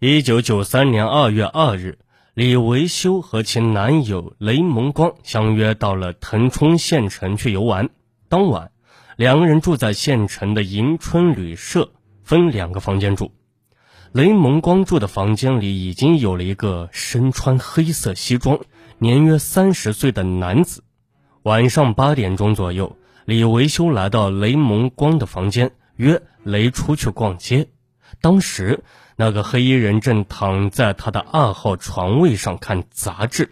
一九九三年二月二日，李维修和其男友雷蒙光相约到了腾冲县城去游玩。当晚，两个人住在县城的迎春旅社，分两个房间住。雷蒙光住的房间里已经有了一个身穿黑色西装、年约三十岁的男子。晚上八点钟左右，李维修来到雷蒙光的房间，约雷出去逛街。当时。那个黑衣人正躺在他的二号床位上看杂志。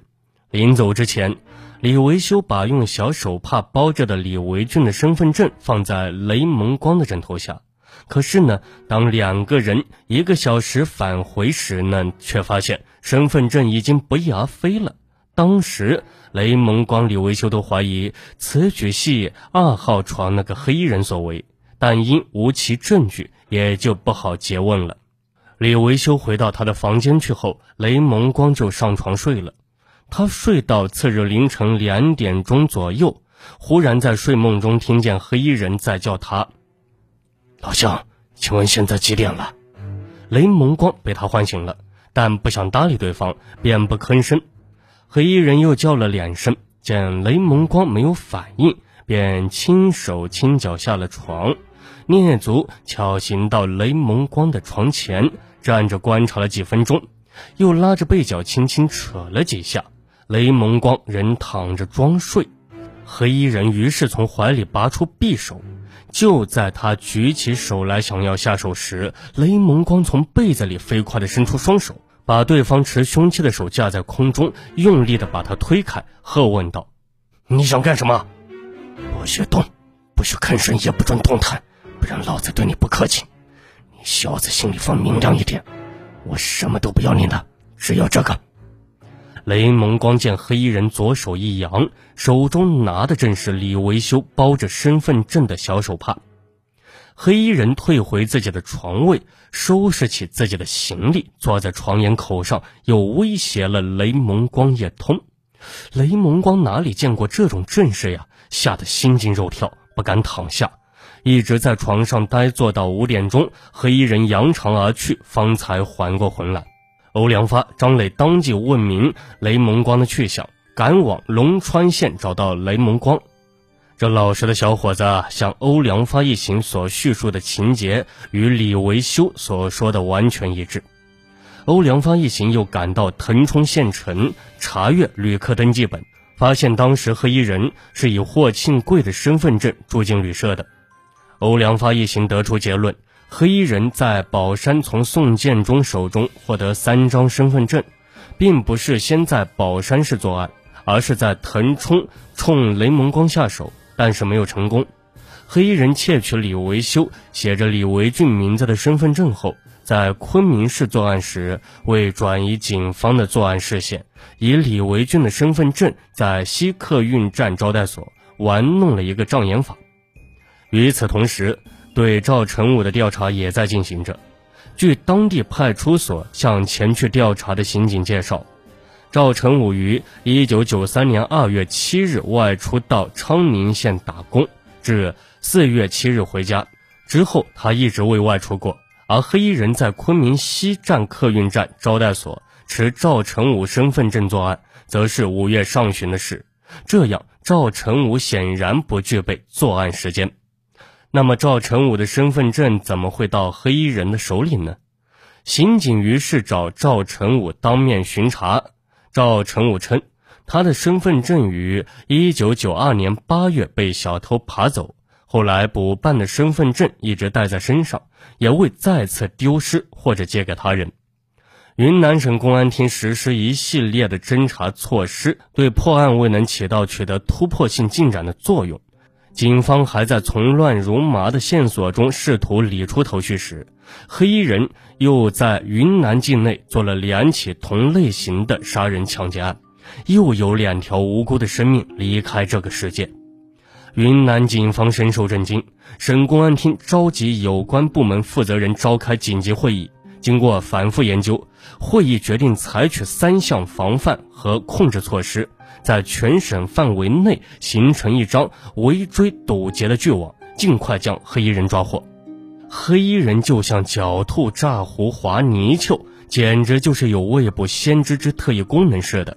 临走之前，李维修把用小手帕包着的李维俊的身份证放在雷蒙光的枕头下。可是呢，当两个人一个小时返回时呢，却发现身份证已经不翼而飞了。当时，雷蒙光、李维修都怀疑此举系二号床那个黑衣人所为，但因无其证据，也就不好诘问了。李维修回到他的房间去后，雷蒙光就上床睡了。他睡到次日凌晨两点钟左右，忽然在睡梦中听见黑衣人在叫他：“老乡，请问现在几点了？”雷蒙光被他唤醒了，但不想搭理对方，便不吭声。黑衣人又叫了两声，见雷蒙光没有反应，便轻手轻脚下了床，蹑足巧行到雷蒙光的床前。站着观察了几分钟，又拉着被角轻轻扯了几下，雷蒙光仍躺着装睡。黑衣人于是从怀里拔出匕首，就在他举起手来想要下手时，雷蒙光从被子里飞快地伸出双手，把对方持凶器的手架在空中，用力地把他推开，喝问道：“你想干什么？不许动，不许吭声，也不准动弹，不然老子对你不客气。”你小子心里放明亮一点，我什么都不要你的，只要这个。雷蒙光见黑衣人左手一扬，手中拿的正是李维修包着身份证的小手帕。黑衣人退回自己的床位，收拾起自己的行李，坐在床沿口上，又威胁了雷蒙光一通。雷蒙光哪里见过这种阵势呀，吓得心惊肉跳，不敢躺下。一直在床上呆坐到五点钟，黑衣人扬长而去，方才缓过魂来。欧良发、张磊当即问明雷蒙光的去向，赶往龙川县找到雷蒙光。这老实的小伙子向欧良发一行所叙述的情节与李维修所说的完全一致。欧良发一行又赶到腾冲县城查阅旅客登记本，发现当时黑衣人是以霍庆贵的身份证住进旅社的。欧良发一行得出结论：黑衣人在宝山从宋建中手中获得三张身份证，并不是先在宝山市作案，而是在腾冲冲雷蒙光下手，但是没有成功。黑衣人窃取李维修写着李维俊名字的身份证后，在昆明市作案时，为转移警方的作案视线，以李维俊的身份证在西客运站招待所玩弄了一个障眼法。与此同时，对赵成武的调查也在进行着。据当地派出所向前去调查的刑警介绍，赵成武于1993年2月7日外出到昌宁县打工，至4月7日回家之后，他一直未外出过。而黑衣人在昆明西站客运站招待所持赵成武身份证作案，则是5月上旬的事。这样，赵成武显然不具备作案时间。那么赵成武的身份证怎么会到黑衣人的手里呢？刑警于是找赵成武当面巡查。赵成武称，他的身份证于一九九二年八月被小偷扒走，后来补办的身份证一直带在身上，也未再次丢失或者借给他人。云南省公安厅实施一系列的侦查措施，对破案未能起到取得突破性进展的作用。警方还在从乱如麻的线索中试图理出头绪时，黑衣人又在云南境内做了两起同类型的杀人抢劫案，又有两条无辜的生命离开这个世界。云南警方深受震惊，省公安厅召集有关部门负责人召开紧急会议，经过反复研究，会议决定采取三项防范和控制措施。在全省范围内形成一张围追堵截的巨网，尽快将黑衣人抓获。黑衣人就像狡兔炸狐滑泥鳅，简直就是有未卜先知之特异功能似的。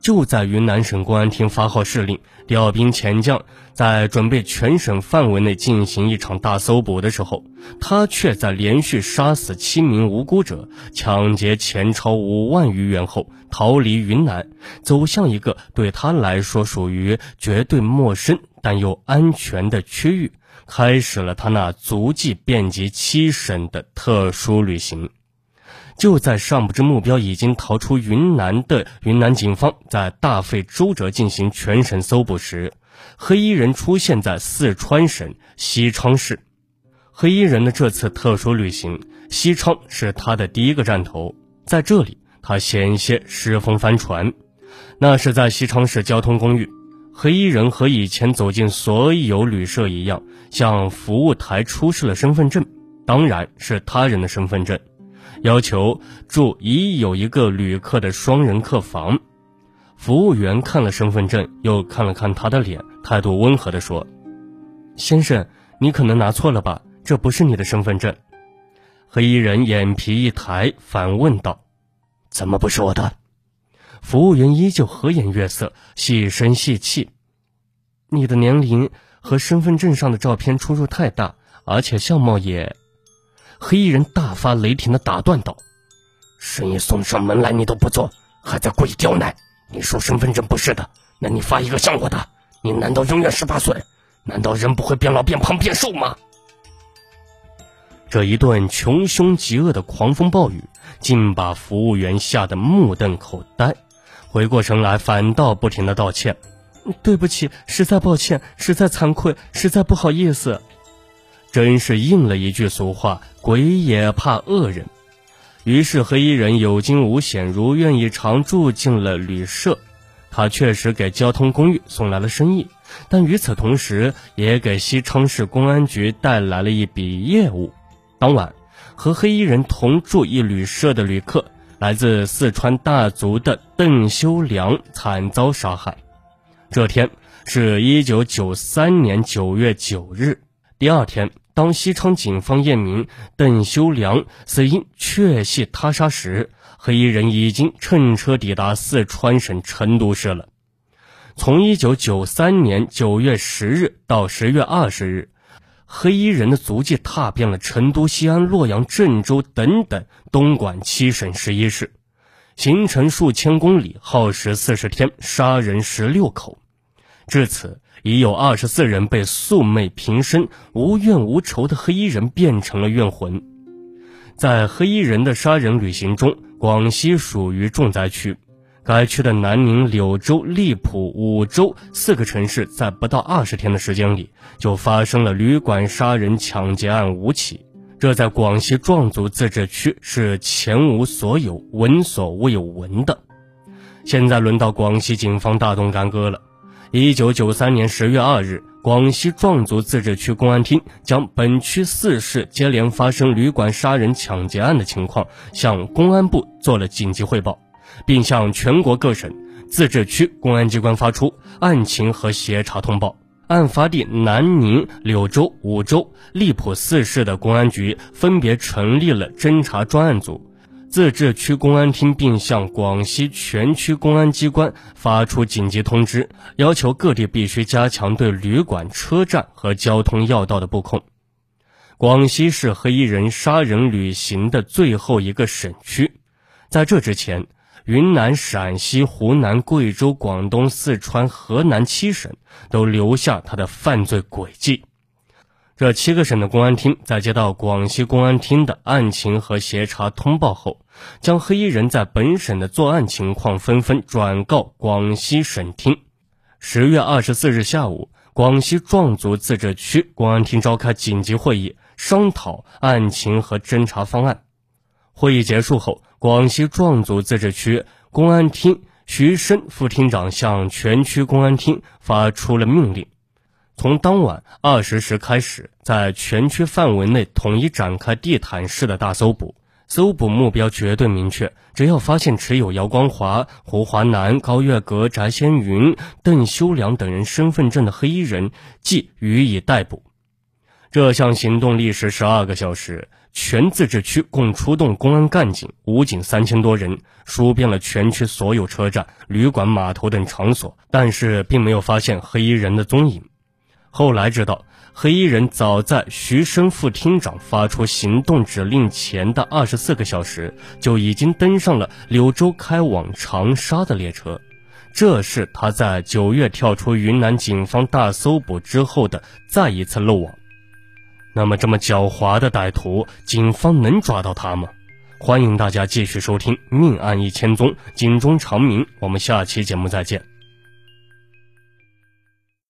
就在云南省公安厅发号施令，调兵遣将，在准备全省范围内进行一场大搜捕的时候，他却在连续杀死七名无辜者、抢劫钱超五万余元后，逃离云南，走向一个对他来说属于绝对陌生但又安全的区域，开始了他那足迹遍及七省的特殊旅行。就在尚不知目标已经逃出云南的云南警方在大费周折进行全省搜捕时，黑衣人出现在四川省西昌市。黑衣人的这次特殊旅行，西昌是他的第一个站头。在这里，他险些失风翻船。那是在西昌市交通公寓，黑衣人和以前走进所有旅社一样，向服务台出示了身份证，当然是他人的身份证。要求住已有一个旅客的双人客房，服务员看了身份证，又看了看他的脸，态度温和地说：“先生，你可能拿错了吧？这不是你的身份证。”黑衣人眼皮一抬，反问道：“怎么不是我的？”服务员依旧和颜悦色，细声细气：“你的年龄和身份证上的照片出入太大，而且相貌也……”黑衣人大发雷霆的打断道：“生意送上门来你都不做，还在故意刁难。你说身份证不是的，那你发一个像我的。你难道永远十八岁？难道人不会变老变胖变瘦吗？”这一顿穷凶极恶的狂风暴雨，竟把服务员吓得目瞪口呆。回过神来，反倒不停的道歉：“对不起，实在抱歉，实在惭愧，实在不好意思。”真是应了一句俗话：“鬼也怕恶人。”于是黑衣人有惊无险，如愿以偿住进了旅社。他确实给交通公寓送来了生意，但与此同时，也给西昌市公安局带来了一笔业务。当晚，和黑衣人同住一旅社的旅客，来自四川大足的邓修良惨遭杀害。这天是一九九三年九月九日。第二天，当西昌警方验明邓修良死因确系他杀时，黑衣人已经乘车抵达四川省成都市了。从一九九三年九月十日到十月二十日，黑衣人的足迹踏遍了成都、西安、洛阳、郑州等等东莞七省十一市，行程数千公里，耗时四十天，杀人十六口。至此。已有二十四人被素昧平生、无怨无仇的黑衣人变成了怨魂。在黑衣人的杀人旅行中，广西属于重灾区。该区的南宁、柳州、荔浦、梧州四个城市，在不到二十天的时间里，就发生了旅馆杀人抢劫案五起。这在广西壮族自治区是前无所有、闻所未闻的。现在轮到广西警方大动干戈了。一九九三年十月二日，广西壮族自治区公安厅将本区四市接连发生旅馆杀人抢劫案的情况向公安部做了紧急汇报，并向全国各省、自治区公安机关发出案情和协查通报。案发地南宁、柳州、梧州、荔浦四市的公安局分别成立了侦查专案组。自治区公安厅并向广西全区公安机关发出紧急通知，要求各地必须加强对旅馆、车站和交通要道的布控。广西是黑衣人杀人旅行的最后一个省区，在这之前，云南、陕西、湖南、贵州、广东、四川、河南七省都留下他的犯罪轨迹。这七个省的公安厅在接到广西公安厅的案情和协查通报后，将黑衣人在本省的作案情况纷纷转告广西省厅。十月二十四日下午，广西壮族自治区公安厅召开紧急会议，商讨案情和侦查方案。会议结束后，广西壮族自治区公安厅徐申副厅长向全区公安厅发出了命令。从当晚二十时开始，在全区范围内统一展开地毯式的大搜捕，搜捕目标绝对明确，只要发现持有姚光华、胡华南、高月阁、翟先云、邓修良等人身份证的黑衣人，即予以逮捕。这项行动历时十二个小时，全自治区共出动公安干警、武警三千多人，数遍了全区所有车站、旅馆、码头等场所，但是并没有发现黑衣人的踪影。后来知道，黑衣人早在徐生副厅长发出行动指令前的二十四个小时，就已经登上了柳州开往长沙的列车。这是他在九月跳出云南警方大搜捕之后的再一次漏网。那么，这么狡猾的歹徒，警方能抓到他吗？欢迎大家继续收听《命案一千宗》，警钟长鸣。我们下期节目再见。